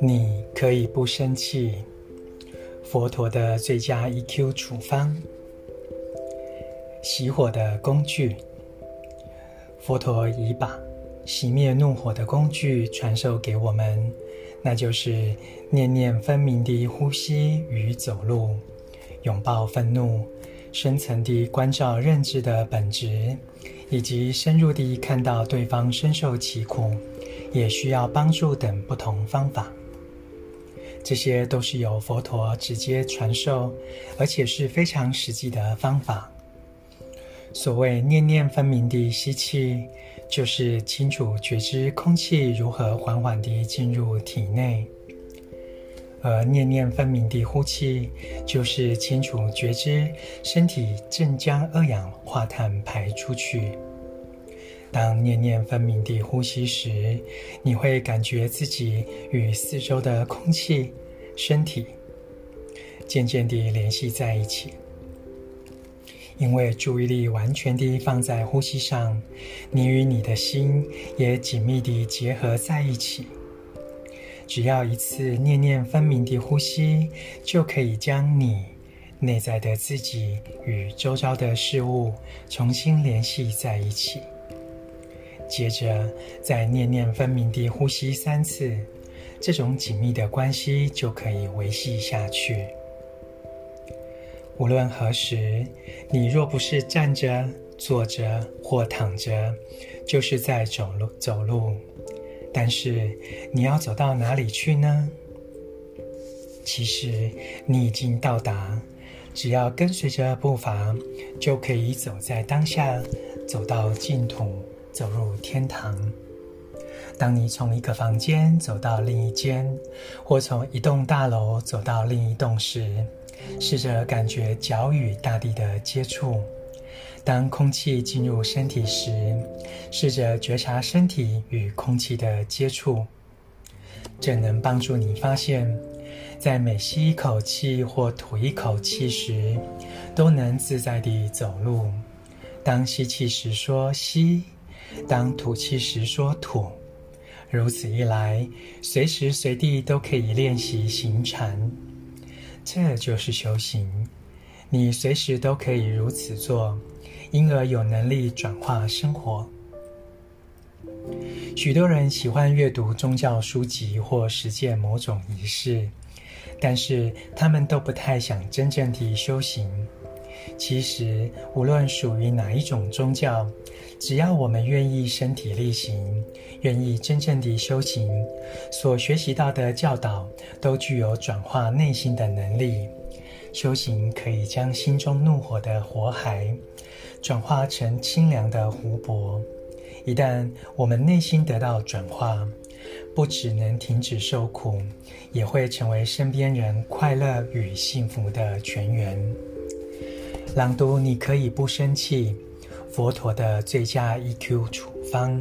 你可以不生气。佛陀的最佳 EQ 处方，熄火的工具。佛陀已把熄灭怒火的工具传授给我们，那就是念念分明的呼吸与走路，拥抱愤怒，深层地关照认知的本质，以及深入地看到对方深受其苦，也需要帮助等不同方法。这些都是由佛陀直接传授，而且是非常实际的方法。所谓念念分明的吸气，就是清楚觉知空气如何缓缓地进入体内；而念念分明的呼气，就是清楚觉知身体正将二氧化碳排出去。当念念分明地呼吸时，你会感觉自己与四周的空气、身体渐渐地联系在一起。因为注意力完全地放在呼吸上，你与你的心也紧密地结合在一起。只要一次念念分明的呼吸，就可以将你内在的自己与周遭的事物重新联系在一起。接着，再念念分明地呼吸三次，这种紧密的关系就可以维系下去。无论何时，你若不是站着、坐着或躺着，就是在走路走路。但是，你要走到哪里去呢？其实，你已经到达，只要跟随着步伐，就可以走在当下，走到净土。走入天堂。当你从一个房间走到另一间，或从一栋大楼走到另一栋时，试着感觉脚与大地的接触。当空气进入身体时，试着觉察身体与空气的接触。这能帮助你发现，在每吸一口气或吐一口气时，都能自在地走路。当吸气时说吸。当吐气时说吐，如此一来，随时随地都可以练习行禅。这就是修行，你随时都可以如此做，因而有能力转化生活。许多人喜欢阅读宗教书籍或实践某种仪式，但是他们都不太想真正地修行。其实，无论属于哪一种宗教，只要我们愿意身体力行，愿意真正地修行，所学习到的教导都具有转化内心的能力。修行可以将心中怒火的火海转化成清凉的湖泊。一旦我们内心得到转化，不只能停止受苦，也会成为身边人快乐与幸福的泉源。朗读，你可以不生气。佛陀的最佳 EQ 处方。